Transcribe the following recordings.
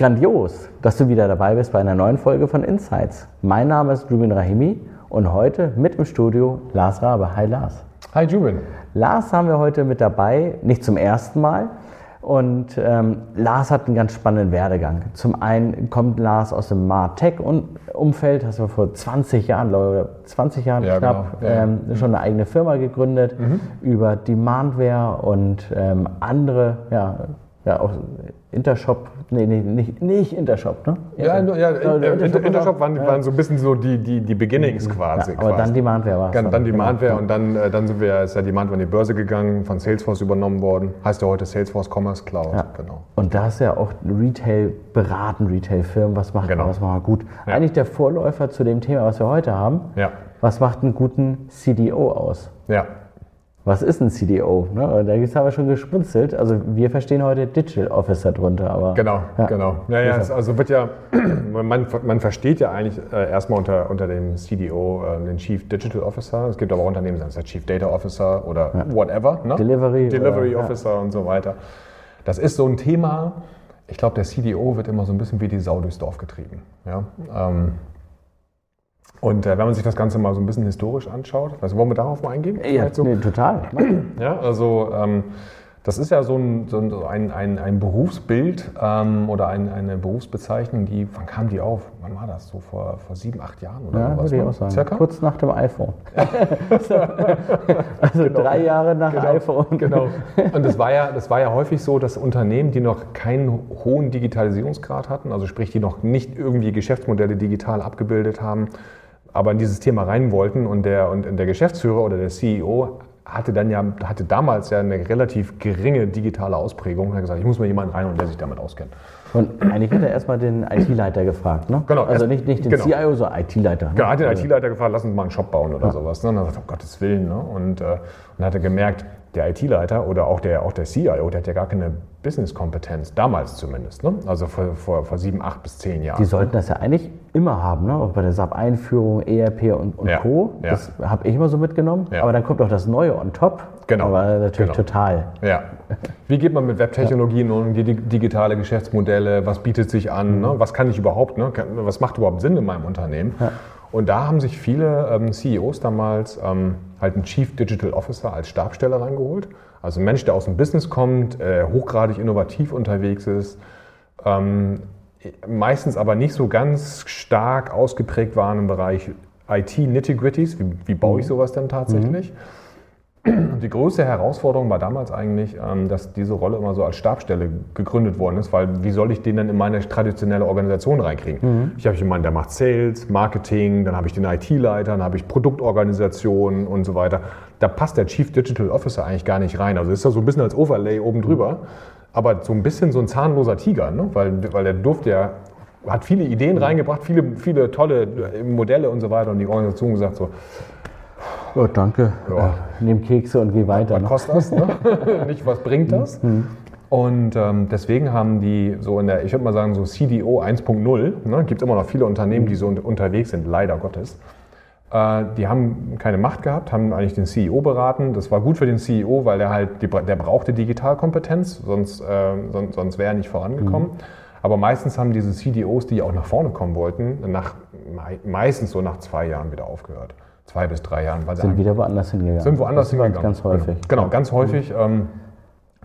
Grandios, dass du wieder dabei bist bei einer neuen Folge von Insights. Mein Name ist Rubin Rahimi und heute mit im Studio Lars Rabe. Hi Lars. Hi Jubin. Lars haben wir heute mit dabei, nicht zum ersten Mal. Und ähm, Lars hat einen ganz spannenden Werdegang. Zum einen kommt Lars aus dem Martech-Umfeld, hast du vor 20 Jahren, glaube ich, 20 Jahren ja, knapp, genau. ja. ähm, schon eine eigene Firma gegründet mhm. über Demandware und ähm, andere ja, ja, auch Intershop, nee, nee, nicht, nicht Intershop, ne? Ja, ja, ja Intershop, Intershop waren, ja. waren, so ein bisschen so die, die, die Beginnings quasi. Ja, aber quasi. dann Demandware war es. Dann, dann Demandware und dann, äh, dann sind wir, ist ja Demandware an die Börse gegangen, von Salesforce übernommen worden. Heißt ja heute Salesforce Commerce Cloud. Genau. Und da du ja auch Retail beraten, Retail-Firmen, was macht genau. man, was macht man gut. Eigentlich der Vorläufer zu dem Thema, was wir heute haben. Ja. Was macht einen guten CDO aus? Ja was ist ein CDO? Ne? Da gibt es aber schon geschmunzelt. Also wir verstehen heute Digital Officer drunter, aber. Genau, ja. genau. Ja, ja, es, also wird ja, man, man versteht ja eigentlich äh, erstmal unter, unter dem CDO äh, den Chief Digital Officer. Es gibt aber auch Unternehmen, das heißt Chief Data Officer oder ja. whatever. Ne? Delivery. Delivery oder, Officer und so weiter. Das ist so ein Thema. Ich glaube, der CDO wird immer so ein bisschen wie die Sau durchs Dorf getrieben. Ja? Ähm, und äh, wenn man sich das Ganze mal so ein bisschen historisch anschaut, also wollen wir darauf mal eingehen? Ja, so? nee, total. Ja, also ähm, das ist ja so ein, so ein, ein, ein Berufsbild ähm, oder ein, eine Berufsbezeichnung, die, wann kam die auf? Wann war das? So vor, vor sieben, acht Jahren oder ja, was? Würde ich auch sagen. Circa? Kurz nach dem iPhone. also genau. drei Jahre nach genau. iPhone. Genau. Und das war, ja, das war ja häufig so, dass Unternehmen, die noch keinen hohen Digitalisierungsgrad hatten, also sprich, die noch nicht irgendwie Geschäftsmodelle digital abgebildet haben, aber in dieses Thema rein wollten und der, und der Geschäftsführer oder der CEO hatte dann ja, hatte damals ja eine relativ geringe digitale Ausprägung und hat gesagt, ich muss mal jemanden rein, der sich damit auskennt. Und eigentlich hat er erstmal den IT-Leiter gefragt, ne? Genau. Also nicht, nicht den genau. CIO, sondern IT-Leiter. Ne? Genau, hat den also IT-Leiter gefragt, lass uns mal einen Shop bauen oder ja. sowas. Ne? Und er gesagt, um Gottes Willen. Ne? Und, äh, und dann hat er gemerkt, der IT-Leiter oder auch der, auch der CIO, der hat ja gar keine Business-Kompetenz, damals zumindest, ne? also vor, vor, vor sieben, acht bis zehn Jahren. Die sollten das ja eigentlich immer haben, ne? auch bei der SAP-Einführung, ERP und, und ja, Co. Ja. Das habe ich immer so mitgenommen, ja. aber dann kommt auch das Neue on top. Genau. Aber natürlich genau. total. Ja. Wie geht man mit Webtechnologien um, die digitale Geschäftsmodelle, was bietet sich an, ne? was kann ich überhaupt, ne? was macht überhaupt Sinn in meinem Unternehmen? Und da haben sich viele ähm, CEOs damals ähm, halt einen Chief Digital Officer als Stabstelle reingeholt. Also ein Mensch, der aus dem Business kommt, äh, hochgradig innovativ unterwegs ist, ähm, meistens aber nicht so ganz stark ausgeprägt waren im Bereich IT-Nitty-Gritties. Wie, wie, baue ich mhm. sowas denn tatsächlich? Mhm. Die größte Herausforderung war damals eigentlich, ähm, dass diese Rolle immer so als Stabstelle gegründet worden ist, weil wie soll ich den denn in meine traditionelle Organisation reinkriegen? Mhm. Ich habe jemanden, der macht Sales, Marketing, dann habe ich den IT-Leiter, dann habe ich Produktorganisation und so weiter. Da passt der Chief Digital Officer eigentlich gar nicht rein. Also ist das so ein bisschen als Overlay oben drüber, aber so ein bisschen so ein zahnloser Tiger, ne? weil, weil der durfte ja hat viele Ideen reingebracht, viele, viele tolle Modelle und so weiter und die Organisation gesagt so, Oh, danke. Ja. Äh, nehm Kekse und geh weiter. Was ne? kostet das? Ne? Nicht, was bringt das? Mhm. Und ähm, deswegen haben die so in der, ich würde mal sagen, so CDO 1.0, ne, gibt immer noch viele Unternehmen, die so unterwegs sind, leider Gottes. Äh, die haben keine Macht gehabt, haben eigentlich den CEO beraten. Das war gut für den CEO, weil der halt, die, der brauchte Digitalkompetenz, sonst, äh, sonst, sonst wäre er nicht vorangekommen. Mhm. Aber meistens haben diese CDOs, die auch nach vorne kommen wollten, nach, meistens so nach zwei Jahren wieder aufgehört zwei bis drei Jahren. Weil sind wieder woanders hingegangen. Sind woanders hingegangen. Ganz häufig. Genau, genau ganz häufig, ähm,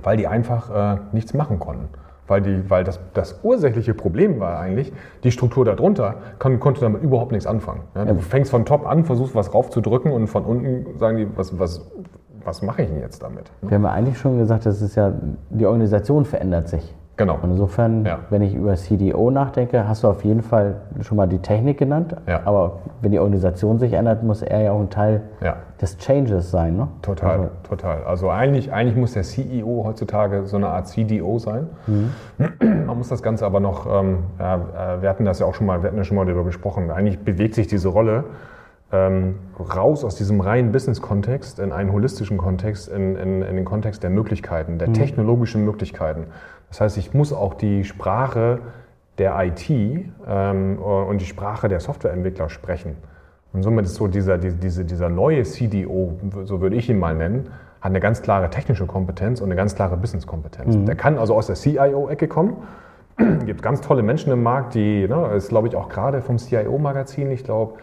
weil die einfach äh, nichts machen konnten. Weil, die, weil das, das ursächliche Problem war eigentlich, die Struktur darunter kon, konnte damit überhaupt nichts anfangen. Ja, du fängst von top an, versuchst was raufzudrücken und von unten sagen die, was, was, was mache ich denn jetzt damit? Wir haben ja eigentlich schon gesagt, das ist ja, die Organisation verändert sich. Genau. Und insofern, ja. wenn ich über CDO nachdenke, hast du auf jeden Fall schon mal die Technik genannt. Ja. Aber wenn die Organisation sich ändert, muss er ja auch ein Teil ja. des Changes sein. Ne? Total, also, total. Also eigentlich, eigentlich muss der CEO heutzutage so eine Art CDO sein. Mhm. Man muss das Ganze aber noch, ähm, äh, wir hatten das ja auch schon mal, wir hatten ja schon mal darüber gesprochen, eigentlich bewegt sich diese Rolle ähm, raus aus diesem reinen Business-Kontext in einen holistischen Kontext, in, in, in, den Kontext der Möglichkeiten, der mhm. technologischen Möglichkeiten. Das heißt, ich muss auch die Sprache der IT ähm, und die Sprache der Softwareentwickler sprechen. Und somit ist so dieser, diese, dieser neue CDO, so würde ich ihn mal nennen, hat eine ganz klare technische Kompetenz und eine ganz klare Business-Kompetenz. Mhm. Der kann also aus der CIO-Ecke kommen, gibt ganz tolle Menschen im Markt, die, ne, ist glaube ich auch gerade vom CIO-Magazin, ich glaube,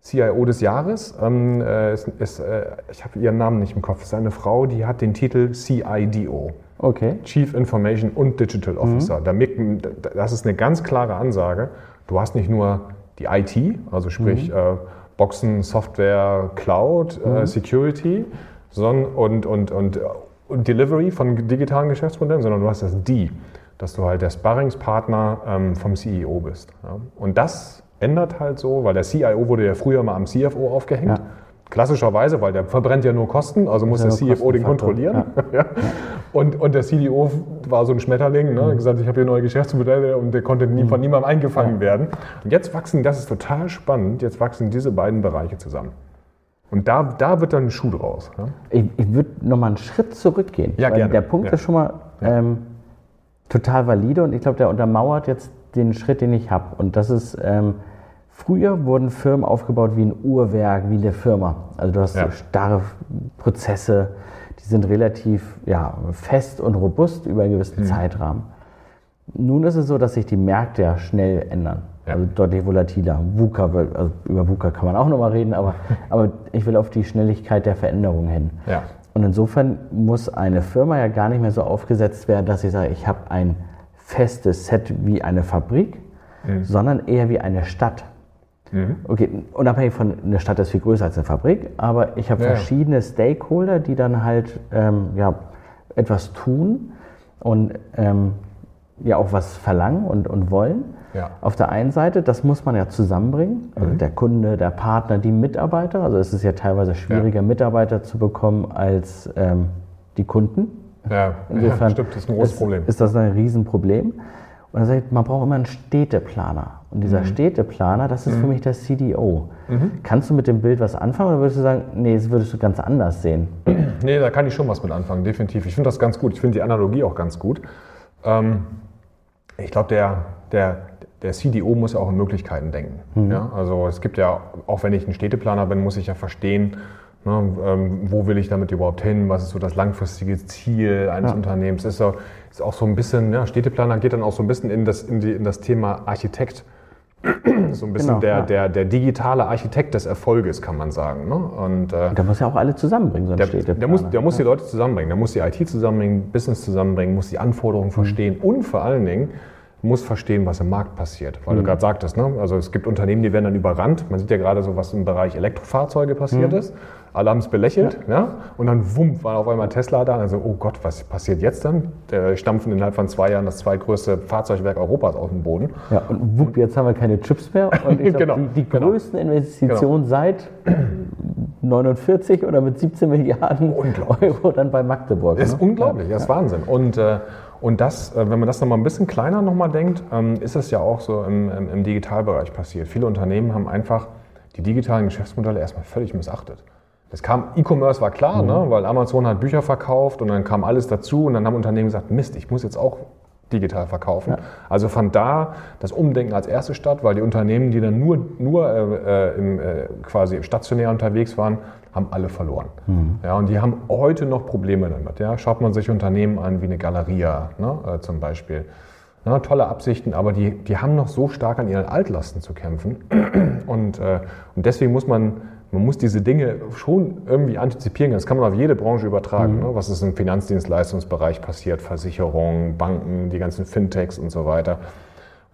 CIO des Jahres. Ähm, äh, ist, ist, äh, ich habe ihren Namen nicht im Kopf. Es ist eine Frau, die hat den Titel CIDO. Okay. Chief Information und Digital Officer. Mhm. Das ist eine ganz klare Ansage. Du hast nicht nur die IT, also sprich mhm. äh, Boxen, Software, Cloud, äh, mhm. Security sondern, und, und, und, und Delivery von digitalen Geschäftsmodellen, sondern du hast das D, dass du halt der Sparringspartner ähm, vom CEO bist. Ja. Und das ändert halt so, weil der CIO wurde ja früher mal am CFO aufgehängt. Ja. Klassischerweise, weil der verbrennt ja nur Kosten, also muss der CFO den kontrollieren. Ja. Und, und der CDO war so ein Schmetterling, ne? Mhm. gesagt, ich habe hier neue Geschäftsmodelle und der konnte nie, von niemandem eingefangen werden. Und jetzt wachsen, das ist total spannend, jetzt wachsen diese beiden Bereiche zusammen. Und da, da wird dann ein Schuh draus. Ja? Ich, ich würde nochmal einen Schritt zurückgehen. Ja, gerne. Der Punkt ist schon mal ähm, total valide und ich glaube, der untermauert jetzt den Schritt, den ich habe. Und das ist, ähm, früher wurden Firmen aufgebaut wie ein Uhrwerk, wie eine Firma. Also du hast ja. starre Prozesse, die sind relativ ja, fest und robust über einen gewissen mhm. Zeitrahmen. Nun ist es so, dass sich die Märkte ja schnell ändern. Ja. Also deutlich volatiler. VUCA, also über VUCA kann man auch nochmal reden, aber, aber ich will auf die Schnelligkeit der Veränderung hin. Ja. Und insofern muss eine Firma ja gar nicht mehr so aufgesetzt werden, dass ich sage, ich habe ein festes Set wie eine Fabrik, mhm. sondern eher wie eine Stadt. Mhm. Okay, unabhängig von eine Stadt ist viel größer als eine Fabrik, aber ich habe ja. verschiedene Stakeholder, die dann halt ähm, ja, etwas tun und ähm, ja auch was verlangen und, und wollen. Ja. Auf der einen Seite, das muss man ja zusammenbringen, also mhm. der Kunde, der Partner, die Mitarbeiter. Also es ist ja teilweise schwieriger, ja. Mitarbeiter zu bekommen als ähm, die Kunden. Ja, Insofern ja, stimmt, das ist ein großes ist, Problem. Ist das ein Riesenproblem. Und er sagt, man braucht immer einen Städteplaner. Und dieser mhm. Städteplaner, das ist mhm. für mich der CDO. Mhm. Kannst du mit dem Bild was anfangen oder würdest du sagen, nee, das würdest du ganz anders sehen? Nee, da kann ich schon was mit anfangen, definitiv. Ich finde das ganz gut. Ich finde die Analogie auch ganz gut. Ähm, ich glaube, der, der, der CDO muss ja auch in Möglichkeiten denken. Mhm. Ja? Also es gibt ja, auch wenn ich ein Städteplaner bin, muss ich ja verstehen, wo will ich damit überhaupt hin, was ist so das langfristige Ziel eines ja. Unternehmens. Ist, so, ist auch so ein bisschen, ja, Städteplaner geht dann auch so ein bisschen in das, in die, in das Thema Architekt. so ein bisschen genau, der, ja. der, der digitale Architekt des Erfolges, kann man sagen. Ne? Und, äh, der muss ja auch alle zusammenbringen, so ein der, Städteplaner. Der muss, der muss die Leute zusammenbringen, der muss die IT zusammenbringen, Business zusammenbringen, muss die Anforderungen mhm. verstehen und vor allen Dingen muss verstehen, was im Markt passiert. Weil mhm. du gerade sagtest, ne? also es gibt Unternehmen, die werden dann überrannt. Man sieht ja gerade so, was im Bereich Elektrofahrzeuge passiert mhm. ist. Alle haben es belächelt. Ja. ja. Und dann wumm, war auf einmal Tesla da. Also, oh Gott, was passiert jetzt dann? Der stampfen innerhalb von zwei Jahren das zweitgrößte Fahrzeugwerk Europas aus dem Boden. Ja, und wupp, jetzt haben wir keine Chips mehr. Und ich glaub, genau. die, die genau. größten Investitionen genau. seit 49 oder mit 17 Milliarden Euro dann bei Magdeburg. Das ist ne? unglaublich, das ist Wahnsinn. Und äh, und das, äh, wenn man das nochmal ein bisschen kleiner nochmal denkt, ähm, ist das ja auch so im, im, im Digitalbereich passiert. Viele Unternehmen haben einfach die digitalen Geschäftsmodelle erstmal völlig missachtet. Das kam, E-Commerce war klar, ne? mhm. ne? weil Amazon hat Bücher verkauft und dann kam alles dazu und dann haben Unternehmen gesagt, Mist, ich muss jetzt auch digital verkaufen. Ja. Also fand da das Umdenken als erste statt, weil die Unternehmen, die dann nur, nur äh, äh im, äh, quasi stationär unterwegs waren, haben alle verloren. Mhm. Ja, und die haben heute noch Probleme damit. Ja. Schaut man sich Unternehmen an wie eine Galeria ne, äh, zum Beispiel. Ja, tolle Absichten, aber die, die haben noch so stark an ihren Altlasten zu kämpfen. Und, äh, und deswegen muss man, man muss diese Dinge schon irgendwie antizipieren. Das kann man auf jede Branche übertragen. Mhm. Ne? Was ist im Finanzdienstleistungsbereich passiert, Versicherungen, Banken, die ganzen Fintechs und so weiter.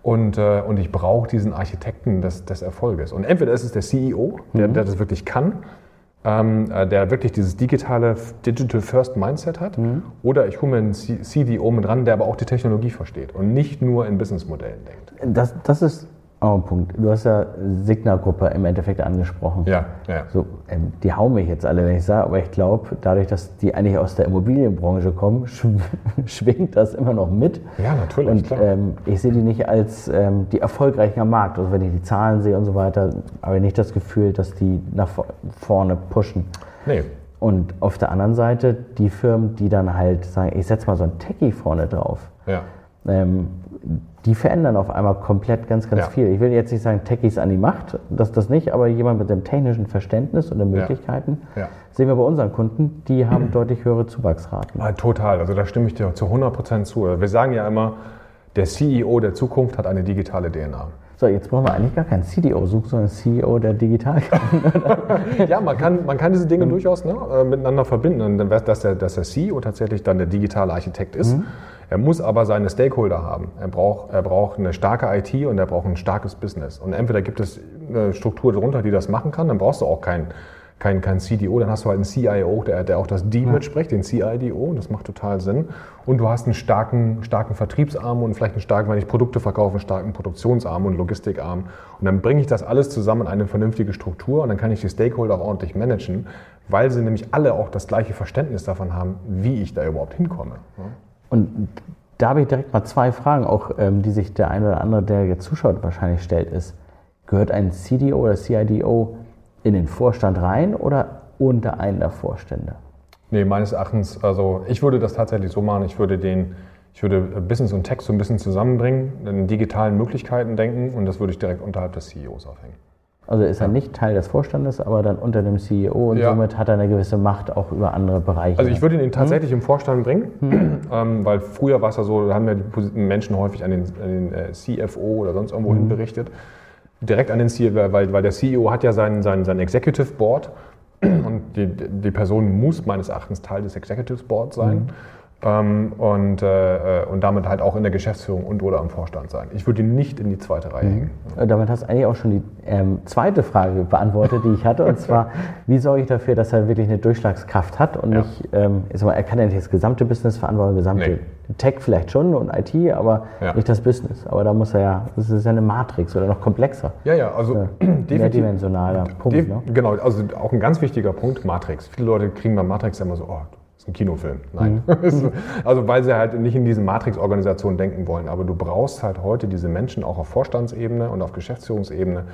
Und, äh, und ich brauche diesen Architekten des, des Erfolges. Und entweder ist es der CEO, der, mhm. der das wirklich kann, ähm, äh, der wirklich dieses digitale Digital First Mindset hat. Mhm. Oder ich hole mir einen CDO mit ran, der aber auch die Technologie versteht und nicht nur in Businessmodellen denkt. Das, das ist Oh, Punkt. Du hast ja Signa-Gruppe im Endeffekt angesprochen. Ja, ja. So, ähm, die hauen mich jetzt alle, wenn ich sage, aber ich glaube, dadurch, dass die eigentlich aus der Immobilienbranche kommen, schwingt das immer noch mit. Ja, natürlich. Und ähm, ich sehe die nicht als ähm, die erfolgreichen am Markt. Also wenn ich die Zahlen sehe und so weiter, habe ich nicht das Gefühl, dass die nach vorne pushen. Nee. Und auf der anderen Seite die Firmen, die dann halt sagen, ich setze mal so ein Techie vorne drauf. Ja. Ähm, die verändern auf einmal komplett ganz, ganz ja. viel. Ich will jetzt nicht sagen, Techies an die Macht, das das nicht, aber jemand mit dem technischen Verständnis und den Möglichkeiten, ja. Ja. sehen wir bei unseren Kunden, die haben mhm. deutlich höhere Zuwachsraten. total, also da stimme ich dir zu 100 Prozent zu. Wir sagen ja immer, Der CEO der Zukunft hat eine digitale DNA. So, jetzt brauchen wir eigentlich gar keinen CDO suchen, sondern CEO der Digitalkarten. ja, man kann, man kann diese Dinge mhm. durchaus ne, äh, miteinander verbinden. Und dann dass der, dass der CEO tatsächlich dann der digitale Architekt ist. Mhm. Er muss aber seine Stakeholder haben. Er braucht, er braucht eine starke IT und er braucht ein starkes Business. Und entweder gibt es eine Struktur darunter, die das machen kann, dann brauchst du auch keinen kein, kein CDO, dann hast du halt einen CIO, der, der auch das D ja. mitspricht, den CIDO, das macht total Sinn. Und du hast einen starken, starken Vertriebsarm und vielleicht einen starken, wenn ich Produkte verkaufe, einen starken Produktionsarm und Logistikarm. Und dann bringe ich das alles zusammen in eine vernünftige Struktur und dann kann ich die Stakeholder auch ordentlich managen, weil sie nämlich alle auch das gleiche Verständnis davon haben, wie ich da überhaupt hinkomme. Und da habe ich direkt mal zwei Fragen, auch ähm, die sich der eine oder andere, der jetzt zuschaut, wahrscheinlich stellt, ist, gehört ein CDO oder CIDO in den Vorstand rein oder unter einen der Vorstände? Nee, meines Erachtens, also ich würde das tatsächlich so machen, ich würde den, ich würde Business und Tech so ein bisschen zusammenbringen, in digitalen Möglichkeiten denken und das würde ich direkt unterhalb des CEOs aufhängen. Also ist er nicht Teil des Vorstandes, aber dann unter dem CEO und ja. somit hat er eine gewisse Macht auch über andere Bereiche. Also ich würde ihn tatsächlich hm? im Vorstand bringen, hm. ähm, weil früher war es ja so, da haben ja die Menschen häufig an den, an den äh, CFO oder sonst irgendwo hm. hin berichtet direkt an den CEO, weil, weil der CEO hat ja sein, sein, sein Executive Board und die, die Person muss meines Erachtens Teil des Executive Boards sein. Ähm, und, äh, und damit halt auch in der Geschäftsführung und oder am Vorstand sein. Ich würde ihn nicht in die zweite Reihe mhm. hängen. Äh, damit hast du eigentlich auch schon die ähm, zweite Frage beantwortet, die ich hatte, und zwar, wie sorge ich dafür, dass er wirklich eine Durchschlagskraft hat und ja. nicht, ähm, mal, er kann ja nicht das gesamte Business verantworten, gesamte nee. Tech vielleicht schon und IT, aber ja. nicht das Business. Aber da muss er ja, das ist ja eine Matrix oder noch komplexer. Ja, ja, also ja, mehrdimensionaler Punkt. Ne? Genau, also auch ein ganz wichtiger Punkt, Matrix. Viele Leute kriegen bei Matrix immer so, oh, ist ein Kinofilm. Nein. Mhm. also weil sie halt nicht in diese Matrix-Organisation denken wollen. Aber du brauchst halt heute diese Menschen auch auf Vorstandsebene und auf Geschäftsführungsebene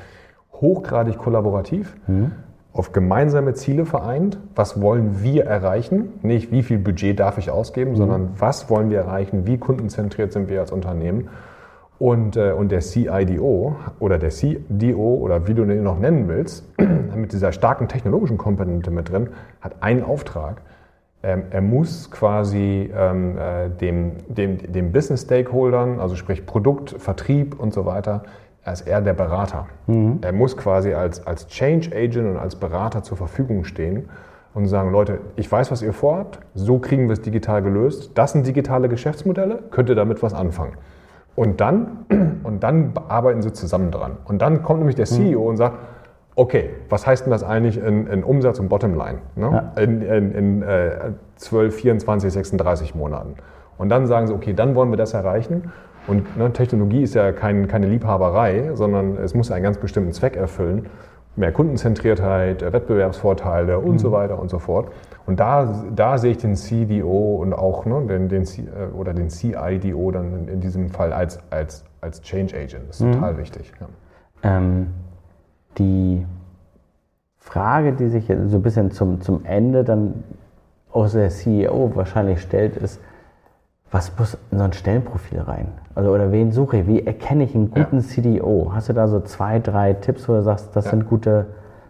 hochgradig kollaborativ, mhm. auf gemeinsame Ziele vereint. Was wollen wir erreichen? Nicht wie viel Budget darf ich ausgeben, mhm. sondern was wollen wir erreichen? Wie kundenzentriert sind wir als Unternehmen? Und, äh, und der CIDO oder der CDO oder wie du ihn noch nennen willst, mit dieser starken technologischen Komponente mit drin, hat einen Auftrag, er muss quasi ähm, äh, dem, dem, dem Business-Stakeholdern, also sprich Produkt, Vertrieb und so weiter, als er der Berater. Mhm. Er muss quasi als, als Change Agent und als Berater zur Verfügung stehen und sagen, Leute, ich weiß, was ihr vorhabt, so kriegen wir es digital gelöst, das sind digitale Geschäftsmodelle, könnt ihr damit was anfangen. Und dann, und dann arbeiten sie zusammen dran. Und dann kommt nämlich der CEO mhm. und sagt, okay, was heißt denn das eigentlich in, in Umsatz und Bottomline? Ne? Ja. In, in, in äh, 12, 24, 36 Monaten. Und dann sagen sie, okay, dann wollen wir das erreichen. Und ne, Technologie ist ja kein, keine Liebhaberei, sondern es muss einen ganz bestimmten Zweck erfüllen. Mehr Kundenzentriertheit, Wettbewerbsvorteile und mhm. so weiter und so fort. Und da, da sehe ich den CDO und auch ne, den, den, äh, oder den CIDO dann in diesem Fall als, als, als Change Agent. Das ist mhm. total wichtig. Ja. Ähm die Frage, die sich so ein bisschen zum, zum Ende dann aus der CEO wahrscheinlich stellt, ist, was muss in so ein Stellenprofil rein? Also, oder wen suche ich? Wie erkenne ich einen guten ja. CDO? Hast du da so zwei, drei Tipps, wo du sagst, das ja. sind gute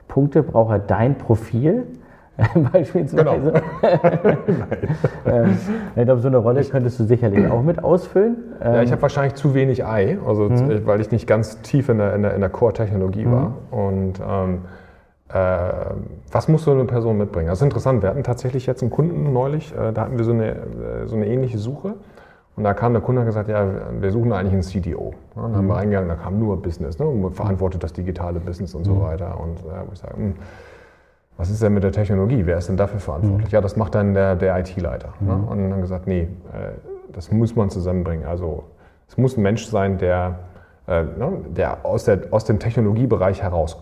Punkte? Braucht er dein Profil? beispielsweise. Genau. ähm, ich glaube, so eine Rolle könntest du sicherlich auch mit ausfüllen. Ähm, ja, ich habe wahrscheinlich zu wenig Ei, also mhm. weil ich nicht ganz tief in der, in der, in der Core-Technologie mhm. war. Und ähm, äh, was muss so eine Person mitbringen? Das ist interessant. Wir hatten tatsächlich jetzt einen Kunden neulich, äh, da hatten wir so eine, äh, so eine ähnliche Suche. Und da kam der Kunde und hat gesagt, ja, wir suchen eigentlich einen CDO. Ja, dann haben wir mhm. reingegangen, da kam nur Business, ne, verantwortet das digitale Business und so mhm. weiter. Und äh, wo ich sage, mh, hm, was ist denn mit der Technologie? Wer ist denn dafür verantwortlich? Mhm. Ja, das macht dann der, der IT-Leiter. Ne? Mhm. Ne? Und dann gesagt, nee, äh, das muss man zusammenbringen. Also es muss ein Mensch sein, der, äh, ne, der, aus, der aus dem Technologiebereich heraus,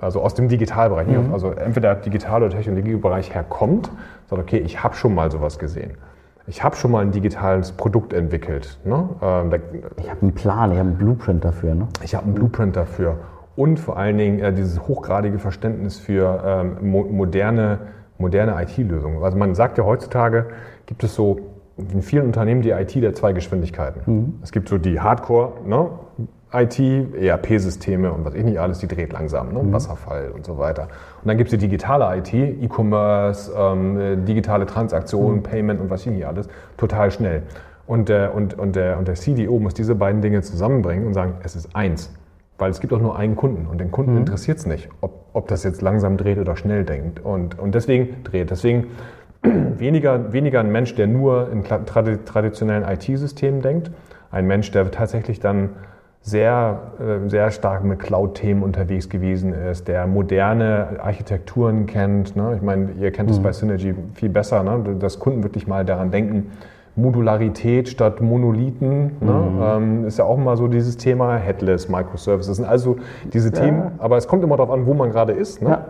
also aus dem Digitalbereich, mhm. also entweder digital oder Technologiebereich herkommt, sagt, okay, ich habe schon mal sowas gesehen. Ich habe schon mal ein digitales Produkt entwickelt. Ne? Ähm, da, ich habe einen Plan, ich habe einen Blueprint dafür. Ne? Ich habe einen Blueprint dafür und vor allen Dingen äh, dieses hochgradige Verständnis für ähm, mo moderne, moderne IT-Lösungen. Also man sagt ja heutzutage, gibt es so in vielen Unternehmen die IT der zwei Geschwindigkeiten. Mhm. Es gibt so die Hardcore, ne? IT, ERP-Systeme und was ich nicht alles, die dreht langsam, ne? Mhm. Wasserfall und so weiter. Und dann gibt es die digitale IT, E-Commerce, ähm, digitale Transaktionen, mhm. Payment und was ich nicht alles, total schnell. Und der, und, und, der, und der CDO muss diese beiden Dinge zusammenbringen und sagen, es ist eins. Weil es gibt auch nur einen Kunden und den Kunden mhm. interessiert es nicht, ob, ob das jetzt langsam dreht oder schnell denkt. Und, und deswegen dreht. Deswegen weniger, weniger ein Mensch, der nur in traditionellen IT-Systemen denkt, ein Mensch, der tatsächlich dann sehr, äh, sehr stark mit Cloud-Themen unterwegs gewesen ist, der moderne Architekturen kennt. Ne? Ich meine, ihr kennt es mhm. bei Synergy viel besser, ne? dass Kunden wirklich mal daran denken, Modularität statt Monolithen. Ne? Mhm. Ähm, ist ja auch immer so dieses Thema Headless Microservices. sind also diese ja. Themen, aber es kommt immer darauf an, wo man gerade ist. Ne? Ja.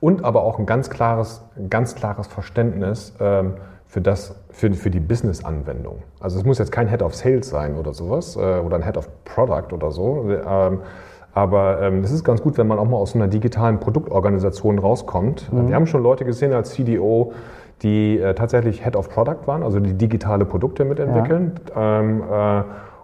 Und aber auch ein ganz klares, ganz klares Verständnis ähm, für, das, für, für die Business-Anwendung. Also es muss jetzt kein Head of Sales sein oder sowas äh, oder ein Head of Product oder so. Ähm, aber ähm, es ist ganz gut, wenn man auch mal aus so einer digitalen Produktorganisation rauskommt. Mhm. Wir haben schon Leute gesehen als CDO, die äh, tatsächlich Head of Product waren, also die digitale Produkte mitentwickeln. Ja. Ähm, äh,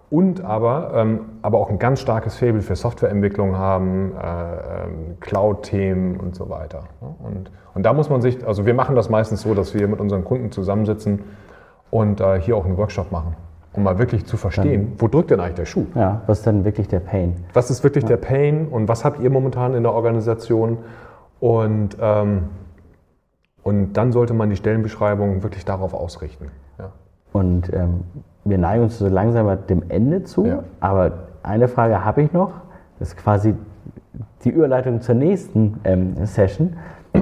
und aber, ähm, aber auch ein ganz starkes Faible für Softwareentwicklung haben, äh, ähm, Cloud-Themen und so weiter. Und, und da muss man sich, also wir machen das meistens so, dass wir mit unseren Kunden zusammensitzen und äh, hier auch einen Workshop machen, um mal wirklich zu verstehen, wo drückt denn eigentlich der Schuh? Ja, was ist denn wirklich der Pain? Was ist wirklich ja. der Pain und was habt ihr momentan in der Organisation? Und ähm, und dann sollte man die Stellenbeschreibung wirklich darauf ausrichten. Ja. Und ähm, wir neigen uns so langsam dem Ende zu. Ja. Aber eine Frage habe ich noch. Das ist quasi die Überleitung zur nächsten ähm, Session.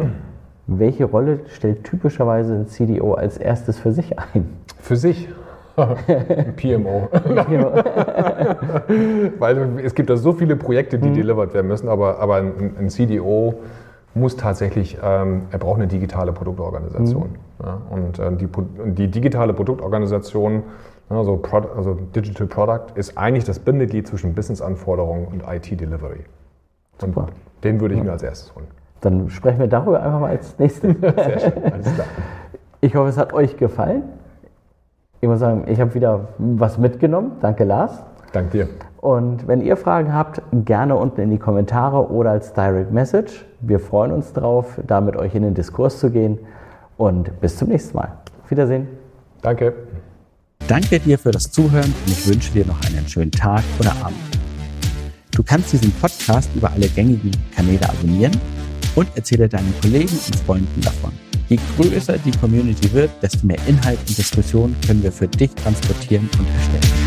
Welche Rolle stellt typischerweise ein CDO als erstes für sich ein? Für sich? PMO. Weil es gibt da so viele Projekte, die mhm. delivered werden müssen, aber, aber ein, ein CDO muss tatsächlich, ähm, er braucht eine digitale Produktorganisation. Mhm. Ja, und äh, die, die, digitale Produktorganisation, also, Pro, also, Digital Product, ist eigentlich das Bindeglied zwischen Business-Anforderungen und IT-Delivery. Und Super. den würde ich ja. mir als erstes holen. Dann sprechen wir darüber einfach mal als nächstes. Sehr schön, alles klar. Ich hoffe, es hat euch gefallen. Ich muss sagen, ich habe wieder was mitgenommen. Danke, Lars. Danke dir. Und wenn ihr Fragen habt, gerne unten in die Kommentare oder als Direct Message. Wir freuen uns drauf, da mit euch in den Diskurs zu gehen. Und bis zum nächsten Mal. Auf Wiedersehen. Danke. Danke dir für das Zuhören und ich wünsche dir noch einen schönen Tag oder Abend. Du kannst diesen Podcast über alle gängigen Kanäle abonnieren und erzähle deinen Kollegen und Freunden davon. Je größer die Community wird, desto mehr Inhalt und Diskussion können wir für dich transportieren und erstellen.